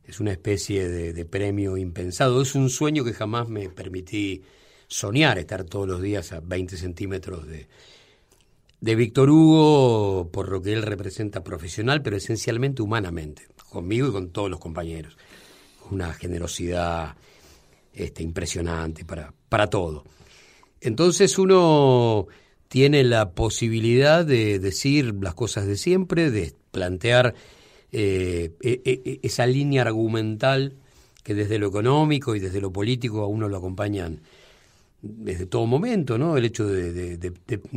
C: es una especie de, premio impensado, es un sueño que jamás me permití soñar, estar todos los días a 20 centímetros de, de Víctor Hugo, por lo que él representa profesional, pero esencialmente humanamente, conmigo y con todos los compañeros. Una generosidad este, impresionante para, para todo. Entonces uno tiene la posibilidad de decir las cosas de siempre, de plantear eh, e, e, e, esa línea argumental que desde lo económico y desde lo político a uno lo acompañan desde todo momento, ¿no? El hecho de,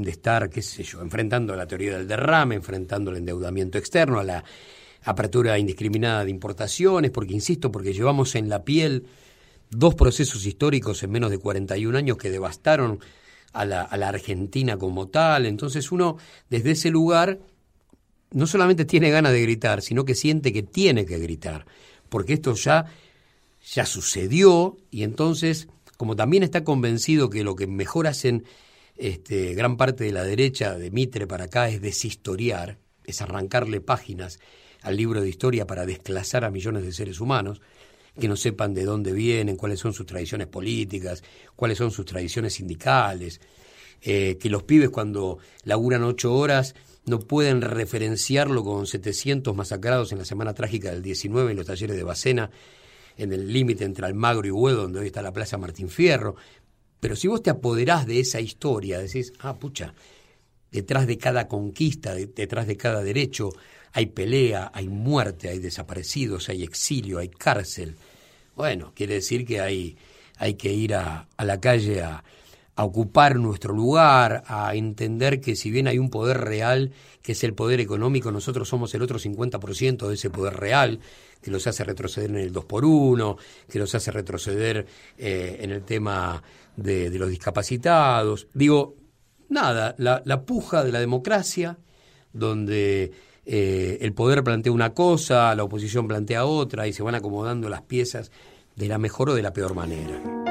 C: estar, qué sé yo, enfrentando la teoría del derrame, enfrentando el endeudamiento externo, a la apertura indiscriminada de importaciones, porque insisto, porque llevamos en la piel dos procesos históricos en menos de 41 años que devastaron a la, a la, Argentina como tal. Entonces uno desde ese lugar no solamente tiene ganas de gritar, sino que siente que tiene que gritar, porque esto ya, ya sucedió y entonces, como también está convencido que lo que mejor hacen este, gran parte de la derecha de Mitre para acá es deshistoriar, es arrancarle páginas al libro de historia para desclasar a millones de seres humanos, que no sepan de dónde vienen, cuáles son sus tradiciones políticas, cuáles son sus tradiciones sindicales, eh, que los pibes cuando laburan ocho horas no pueden referenciarlo con 700 masacrados en la semana trágica del 19 en los talleres de Bacena, en el límite entre Almagro y Huedo, donde hoy está la Plaza Martín Fierro. Pero si vos te apoderás de esa historia, decís, ah, pucha, detrás de cada conquista, detrás de cada derecho, hay pelea, hay muerte, hay desaparecidos, hay exilio, hay cárcel. Bueno, quiere decir que hay, hay que ir a, a la calle a, a ocupar nuestro lugar, a entender que si bien hay un poder real, que es el poder económico, nosotros somos el otro 50% de ese poder real, que los hace retroceder en el 2 por 1 que los hace retroceder eh, en el tema de, los discapacitados. Digo, nada, la, la puja de la democracia, donde eh, el poder plantea una cosa, la oposición plantea otra y se van acomodando las piezas de la mejor o de la peor manera.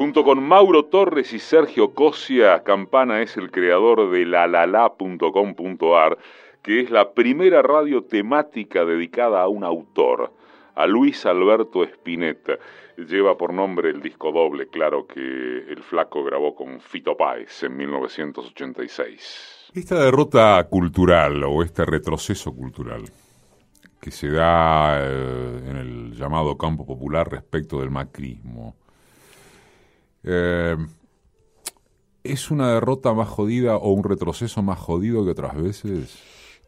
B: Junto con Mauro Torres y Sergio Cosia, Campana es el creador de lalala.com.ar, que es la primera radio temática dedicada a un autor, a Luis Alberto Spinetta. Lleva por nombre el disco doble, claro que el flaco grabó con Fito Páez en 1986. Esta derrota cultural o este retroceso cultural que se da eh, en el llamado campo popular respecto del macrismo, eh, ¿es una derrota más jodida o un retroceso más jodido que otras veces?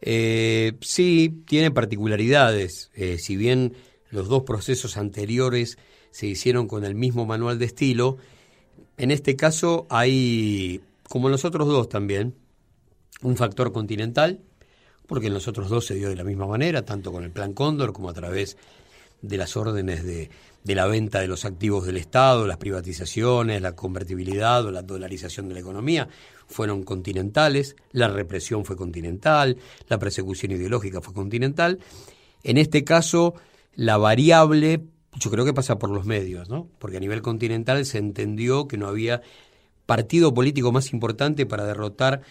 C: Eh, sí, tiene particularidades. si bien los dos procesos anteriores se hicieron con el mismo manual de estilo. En este caso hay, como en los otros dos también, un factor continental, porque en los otros dos se dio de la misma manera, tanto con el Plan Cóndor como a través de las órdenes de, de la venta de los activos del Estado, las privatizaciones, la convertibilidad o la dolarización de la economía, fueron continentales, la represión fue continental, la persecución ideológica fue continental. En este caso, la variable yo creo que pasa por los medios, ¿no? Porque a nivel continental se entendió que no había partido político más importante para derrotar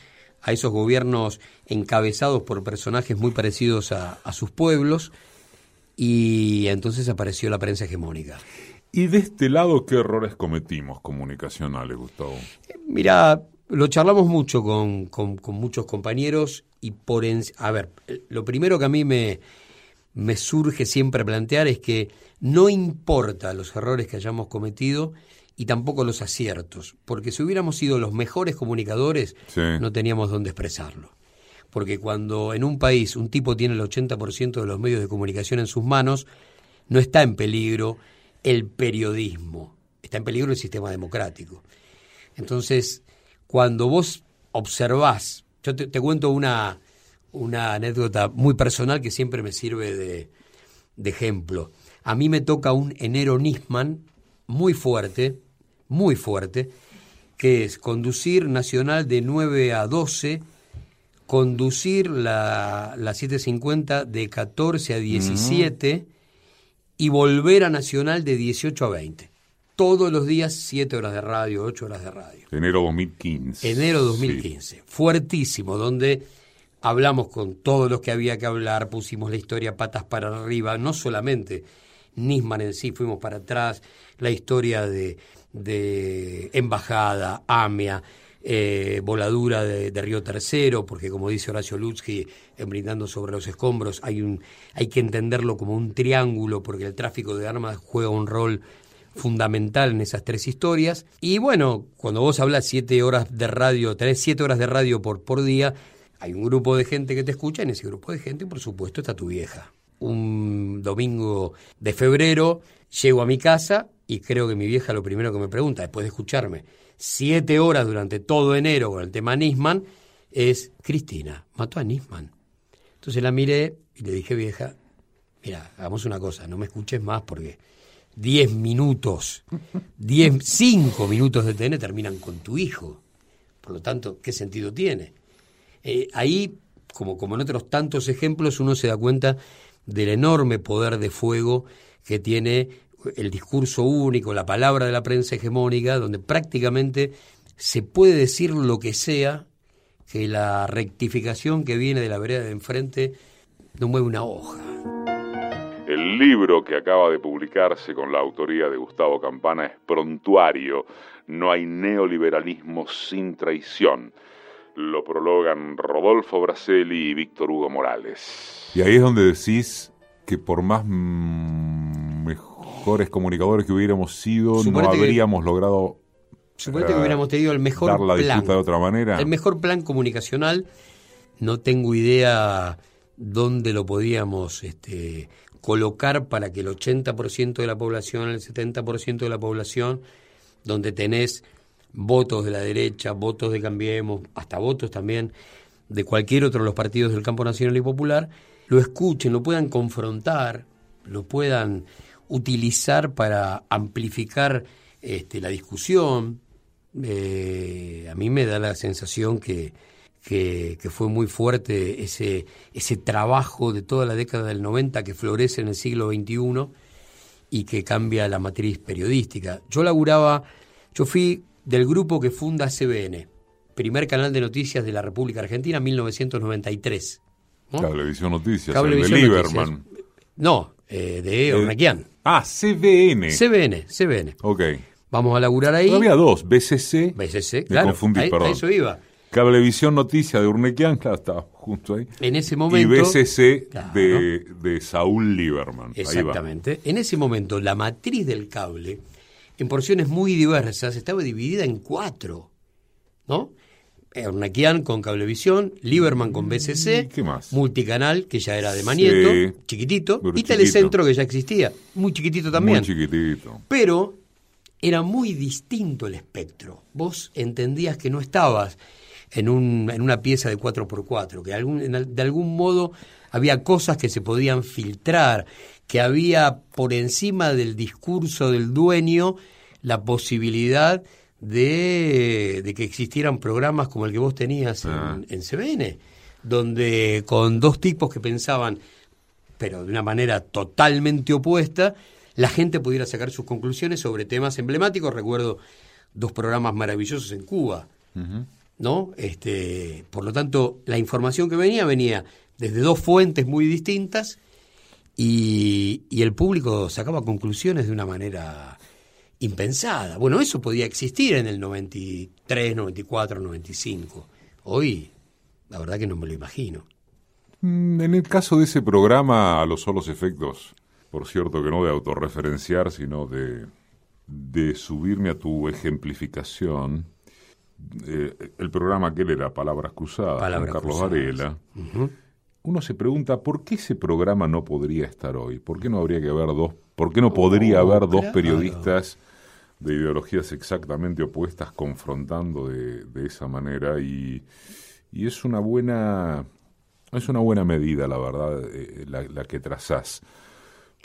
C: a esos gobiernos encabezados por personajes muy parecidos a, sus pueblos y entonces apareció la prensa hegemónica.
B: ¿Y de este lado qué errores cometimos comunicacionales, Gustavo?
C: Mira, lo charlamos mucho con, con, con muchos compañeros y por... a ver, lo primero que a mí me, me surge siempre plantear es que no importa los errores que hayamos cometido y tampoco los aciertos, porque si hubiéramos sido los mejores comunicadores, no teníamos dónde expresarlo. Porque cuando en un país un tipo tiene el 80% de los medios de comunicación en sus manos, no está en peligro el periodismo, está en peligro el sistema democrático. Entonces, cuando vos observás, yo te, cuento una, una anécdota muy personal que siempre me sirve de, de ejemplo. A mí me toca un enero Nisman muy fuerte, muy fuerte, que es conducir Nacional de 9 a 12, conducir la, la 750 de 14 a 17 y volver a Nacional de 18 a 20. Todos los días 7 horas de radio, 8 horas de radio.
B: Enero 2015.
C: Enero 2015. Fuertísimo, donde hablamos con todos los que había que hablar, pusimos la historia patas para arriba, no solamente Nisman en sí, fuimos para atrás, la historia de, de Embajada, AMIA, eh, voladura de, Río Tercero, porque como dice Horacio Lutzky, en Brindando sobre los escombros, hay, un, hay que entenderlo como un triángulo, porque el tráfico de armas juega un rol fundamental en esas tres historias. Y bueno, cuando vos hablas siete horas de radio, tenés siete horas de radio por, por día, hay un grupo de gente que te escucha, en ese grupo de gente, por supuesto, está tu vieja un domingo de febrero, llego a mi casa y creo que mi vieja lo primero que me pregunta, después de escucharme siete horas durante todo enero con el tema Nisman, es, Cristina, mató a Nisman. Entonces la miré y le dije, vieja, mira, hagamos una cosa, no me escuches más porque diez minutos, diez, cinco minutos de TN terminan con tu hijo. Por lo tanto, ¿qué sentido tiene? Eh, ahí, como, como en otros tantos ejemplos, uno se da cuenta del enorme poder de fuego que tiene el discurso único, la palabra de la prensa hegemónica, donde prácticamente se puede decir lo que sea, que la rectificación que viene de la vereda de enfrente no mueve una hoja.
B: El libro que acaba de publicarse con la autoría de Gustavo Campana es Prontuario, no hay neoliberalismo sin traición. Lo prologan Rodolfo Braselli y Víctor Hugo Morales. Y ahí es donde decís que por más mejores comunicadores que hubiéramos sido, no habríamos logrado
C: Suponete que hubiéramos tenido el mejor
B: dar la
C: plan.
B: de otra manera.
C: El mejor plan comunicacional. No tengo idea dónde lo podíamos este, colocar para que el 80% de la población, el 70% de la población, donde tenés votos de la derecha, votos de Cambiemos, hasta votos también de cualquier otro de los partidos del campo nacional y popular, lo escuchen, lo puedan confrontar, lo puedan utilizar para amplificar este, la discusión. Eh, a mí me da la sensación que, que, que, fue muy fuerte ese, ese trabajo de toda la década del 90 que florece en el siglo XXI y que cambia la matriz periodística. Yo laburaba, yo fui del grupo que funda CBN, primer canal de noticias de la República Argentina, 1993.
B: ¿no? Cablevisión Noticias, Cablevisión de Lieberman.
C: No, eh, de Ornequian.
B: Ah, CBN.
C: CBN, CBN.
B: Ok.
C: Vamos a laburar ahí.
B: Había dos, BCC.
C: BCC, claro.
B: Me confundí, perdón.
C: A eso iba.
B: Cablevisión Noticias de Urnequian, claro, estaba justo ahí.
C: En ese momento.
B: Y BCC de, de, Saúl Lieberman.
C: Exactamente. En ese momento, la matriz del cable, en porciones muy diversas, estaba dividida en cuatro. ¿No? Urnequian con Cablevisión, Lieberman con BCC,
B: ¿Qué más?
C: Multicanal, que ya era de Manieto, chiquitito, y Telecentro, que ya existía, muy chiquitito también.
B: Muy chiquitito.
C: Pero era muy distinto el espectro. Vos entendías que no estabas en, un, en una pieza de 4x4, que algún, de algún modo había cosas que se podían filtrar, que había por encima del discurso del dueño la posibilidad de, de que existieran programas como el que vos tenías en,
B: Ah.
C: en CBN, donde con dos tipos que pensaban, pero de una manera totalmente opuesta, la gente pudiera sacar sus conclusiones sobre temas emblemáticos. Recuerdo dos programas maravillosos en Cuba, ¿no? Este, por lo tanto, la información que venía venía desde dos fuentes muy distintas y, y el público sacaba conclusiones de una manera impensada. Bueno, eso podía existir en el 93, 94, 95. Hoy, la verdad que no me lo imagino.
B: Mm, En el caso de ese programa, a los solos efectos, por cierto que no de autorreferenciar, sino de, de subirme a tu ejemplificación, eh, el programa aquel era Palabras Cruzadas,
C: Palabras
B: con Carlos
C: Cruzadas.
B: Varela. Uno se pregunta, ¿por qué ese programa no podría estar hoy? ¿Por qué no habría que haber dos, por qué no podría
C: Oh,
B: haber dos
C: claro.
B: periodistas de ideologías exactamente opuestas confrontando de, de esa manera? Y, y es una buena, es una buena medida, la verdad, eh, la, la que trazás.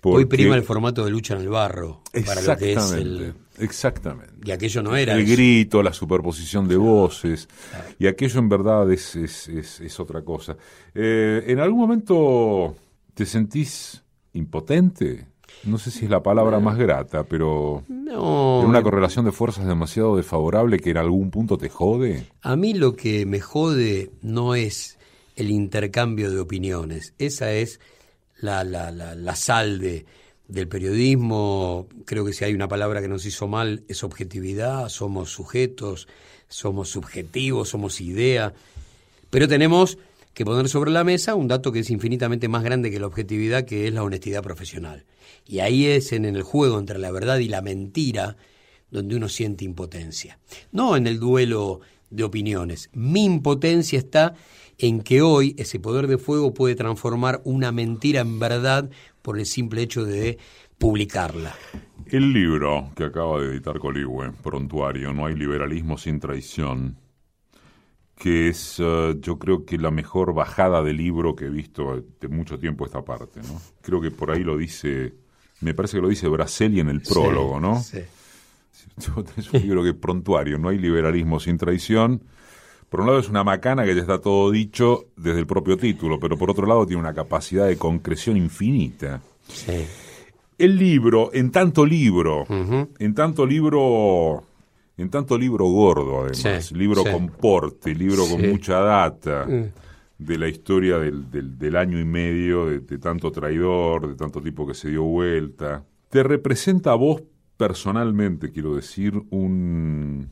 C: Hoy prima el formato de lucha en el barro para lo que es
B: Exactamente,
C: el...
B: exactamente.
C: Y aquello no era
B: el
C: eso.
B: grito, la superposición de voces, y aquello en verdad es, es, es, es otra cosa. Eh, ¿En algún momento te sentís impotente? No sé si es la palabra más grata, pero
C: No,
B: una correlación de fuerzas demasiado desfavorable que en algún punto te jode.
C: a mí lo que me jode no es el intercambio de opiniones, esa es la, la, la, la sal de, del periodismo. Creo que si hay una palabra que nos hizo mal es objetividad, somos sujetos, somos subjetivos, somos idea, pero tenemos que poner sobre la mesa un dato que es infinitamente más grande que la objetividad, que es la honestidad profesional. Y ahí es en el juego entre la verdad y la mentira donde uno siente impotencia. No en el duelo de opiniones. Mi impotencia está en que hoy ese poder de fuego puede transformar una mentira en verdad por el simple hecho de publicarla.
B: El libro que acaba de editar Coligüe, Prontuario, No hay liberalismo sin traición, que es eh, yo creo que la mejor bajada de libro que he visto de mucho tiempo esta parte, ¿no? Creo que por ahí lo dice, me parece que lo dice Braceli en el prólogo,
C: Sí,
B: ¿no?
C: sí.
B: Es un libro que es prontuario, no hay liberalismo sin traición. Por un lado es una macana que ya está todo dicho desde el propio título, pero por otro lado tiene una capacidad de concreción infinita.
C: Sí.
B: El libro, en tanto libro, en tanto libro, en tanto libro gordo además,
C: Sí,
B: libro
C: sí.
B: con porte, libro con mucha data
C: Mm.
B: de la historia del, del- del año y medio, de, de tanto traidor, de tanto tipo que se dio vuelta. Te representa a vos personalmente, quiero decir, un...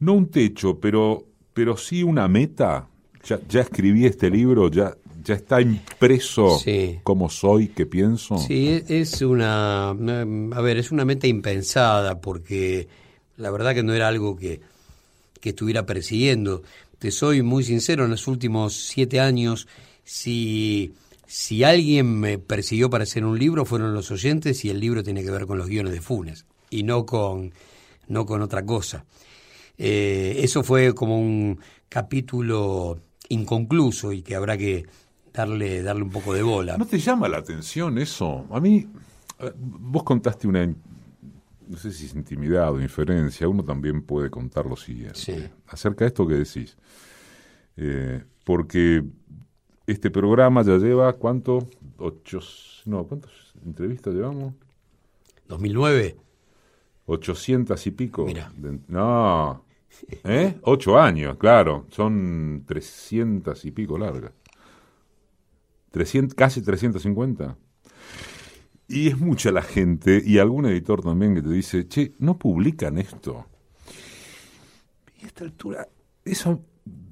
B: no un techo, pero, pero sí una meta. Ya, ya escribí este libro, ya, ya está impreso
C: Sí.
B: cómo soy, qué pienso.
C: Sí, es- es una, a ver, es una meta impensada porque la verdad que no era algo que, que estuviera persiguiendo. Te soy muy sincero, en los últimos siete años, si, si alguien me persiguió para hacer un libro, fueron los oyentes y el libro tiene que ver con los guiones de Funes y no con, no con otra cosa. Eh, eso fue como un capítulo inconcluso y que habrá que darle, darle un poco de bola.
B: ¿No te llama la atención eso? A mí, vos contaste una, no sé si es intimidad o inferencia, uno también puede contar lo siguiente.
C: Sí.
B: Acerca de esto que decís. Eh, porque este programa ya lleva, ¿cuánto? Ocho, no, ¿cuántas entrevistas llevamos?
C: 2009.
B: 800 y pico.
C: Mira.
B: De- no, ¿eh? Ocho años, claro. Son 300 y pico largas. 300, casi 350. Y es mucha la gente, y algún editor también que te dice, che, no publican esto. Y a esta altura, eso,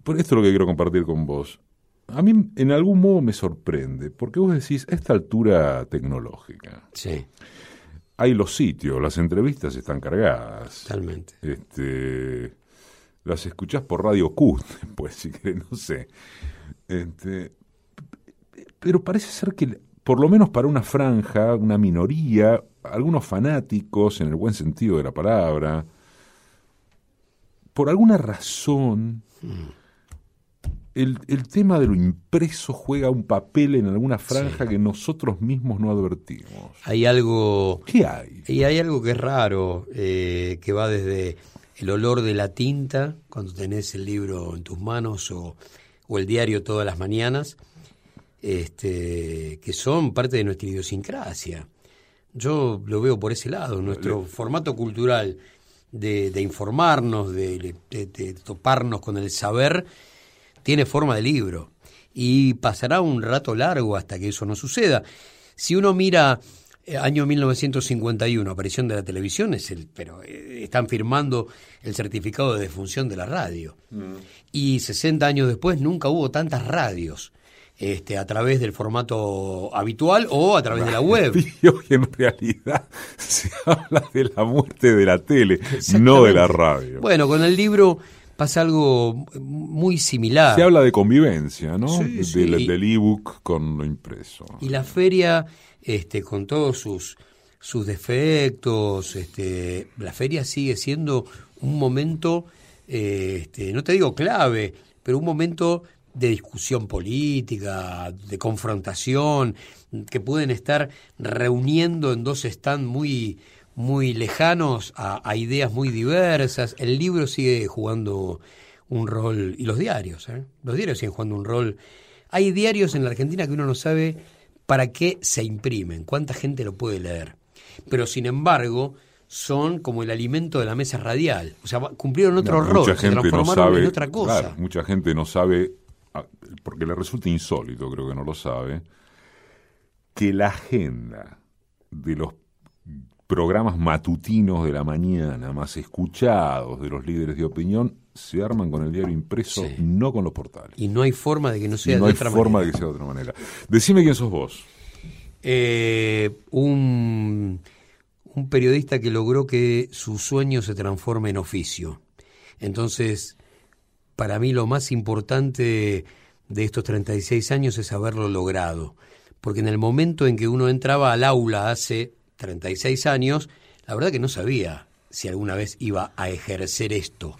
B: por esto es lo que quiero compartir con vos. A mí en algún modo me sorprende, porque vos decís, a esta altura tecnológica,
C: Sí,
B: hay los sitios, las entrevistas están cargadas.
C: totalmente.
B: Este, las escuchás por Radio Q, pues si querés, no sé. Este, pero parece ser que, por lo menos para una franja, una minoría, algunos fanáticos, en el buen sentido de la palabra, por alguna razón, el, el tema de lo impreso juega un papel en alguna franja que nosotros mismos no advertimos.
C: Hay algo
B: ¿Qué hay?
C: Y hay algo que es raro, eh, que va desde el olor de la tinta, cuando tenés el libro en tus manos o, o el diario todas las mañanas, este, que son parte de nuestra idiosincrasia. Yo lo veo por ese lado, nuestro formato cultural de, de informarnos, de, de- de toparnos con el saber, tiene forma de libro. Y pasará un rato largo hasta que eso no suceda. Si uno mira eh, año 1951, aparición de la televisión, es el, pero eh, están firmando el certificado de defunción de la radio. Y 60 años después nunca hubo tantas radios. Este, a través del formato habitual o a través de la web.
B: En realidad se habla de la muerte de la tele, no de la radio.
C: Bueno, con el libro pasa algo muy similar.
B: Se habla de convivencia, ¿no?
C: Sí, sí.
B: Del, del ebook con lo impreso.
C: Y la feria, este, con todos sus, sus defectos, este, la feria sigue siendo un momento, eh, este, no te digo clave, pero un momento de discusión política, de confrontación, que pueden estar reuniendo en dos stands muy, muy lejanos a, a ideas muy diversas. El libro sigue jugando un rol, y los diarios, ¿eh? los diarios siguen jugando un rol. Hay diarios en la Argentina que uno no sabe para qué se imprimen, cuánta gente lo puede leer. Pero sin embargo, son como el alimento de la mesa radial. O sea, cumplieron otro
B: No,
C: rol, se
B: gente no
C: transformaron
B: sabe,
C: en otra cosa.
B: claro, mucha gente no sabe, porque le resulta insólito, creo que no lo sabe, que la agenda de los programas matutinos de la mañana más escuchados de los líderes de opinión se arman con el diario impreso,
C: Sí.
B: no con los portales.
C: Y no hay forma de que no
B: Y
C: sea
B: no
C: de
B: hay
C: otra
B: forma
C: manera.
B: de que sea de otra manera. Decime quién sos vos.
C: Eh, un, un periodista que logró que su sueño se transforme en oficio. Entonces, para mí lo más importante de estos 36 años es haberlo logrado. Porque en el momento en que uno entraba al aula hace 36 años, la verdad que no sabía si alguna vez iba a ejercer esto.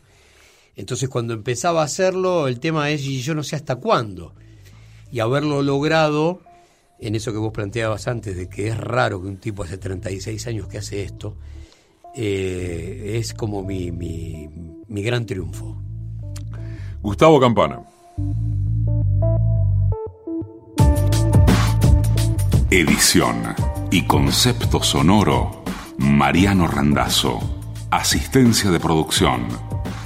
C: Entonces cuando empezaba a hacerlo, el tema es, y yo no sé hasta cuándo. Y haberlo logrado, en eso que vos planteabas antes, de que es raro que un tipo hace 36 años que hace esto, eh, es como mi, mi, mi gran triunfo.
B: Gustavo Campana.
A: Edición y concepto sonoro, Mariano Randazzo. Asistencia de producción,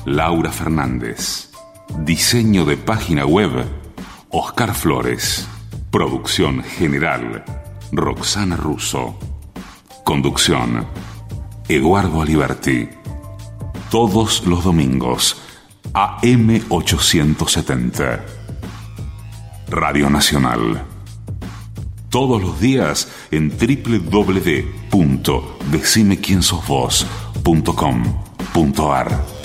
A: Laura Fernández. Diseño de página web, Oscar Flores. Producción general, Roxana Russo. Conducción, Eduardo Aliberti. Todos los domingos, AM870. Radio Nacional. Todos los días en www.decimequiensosvos.com.ar.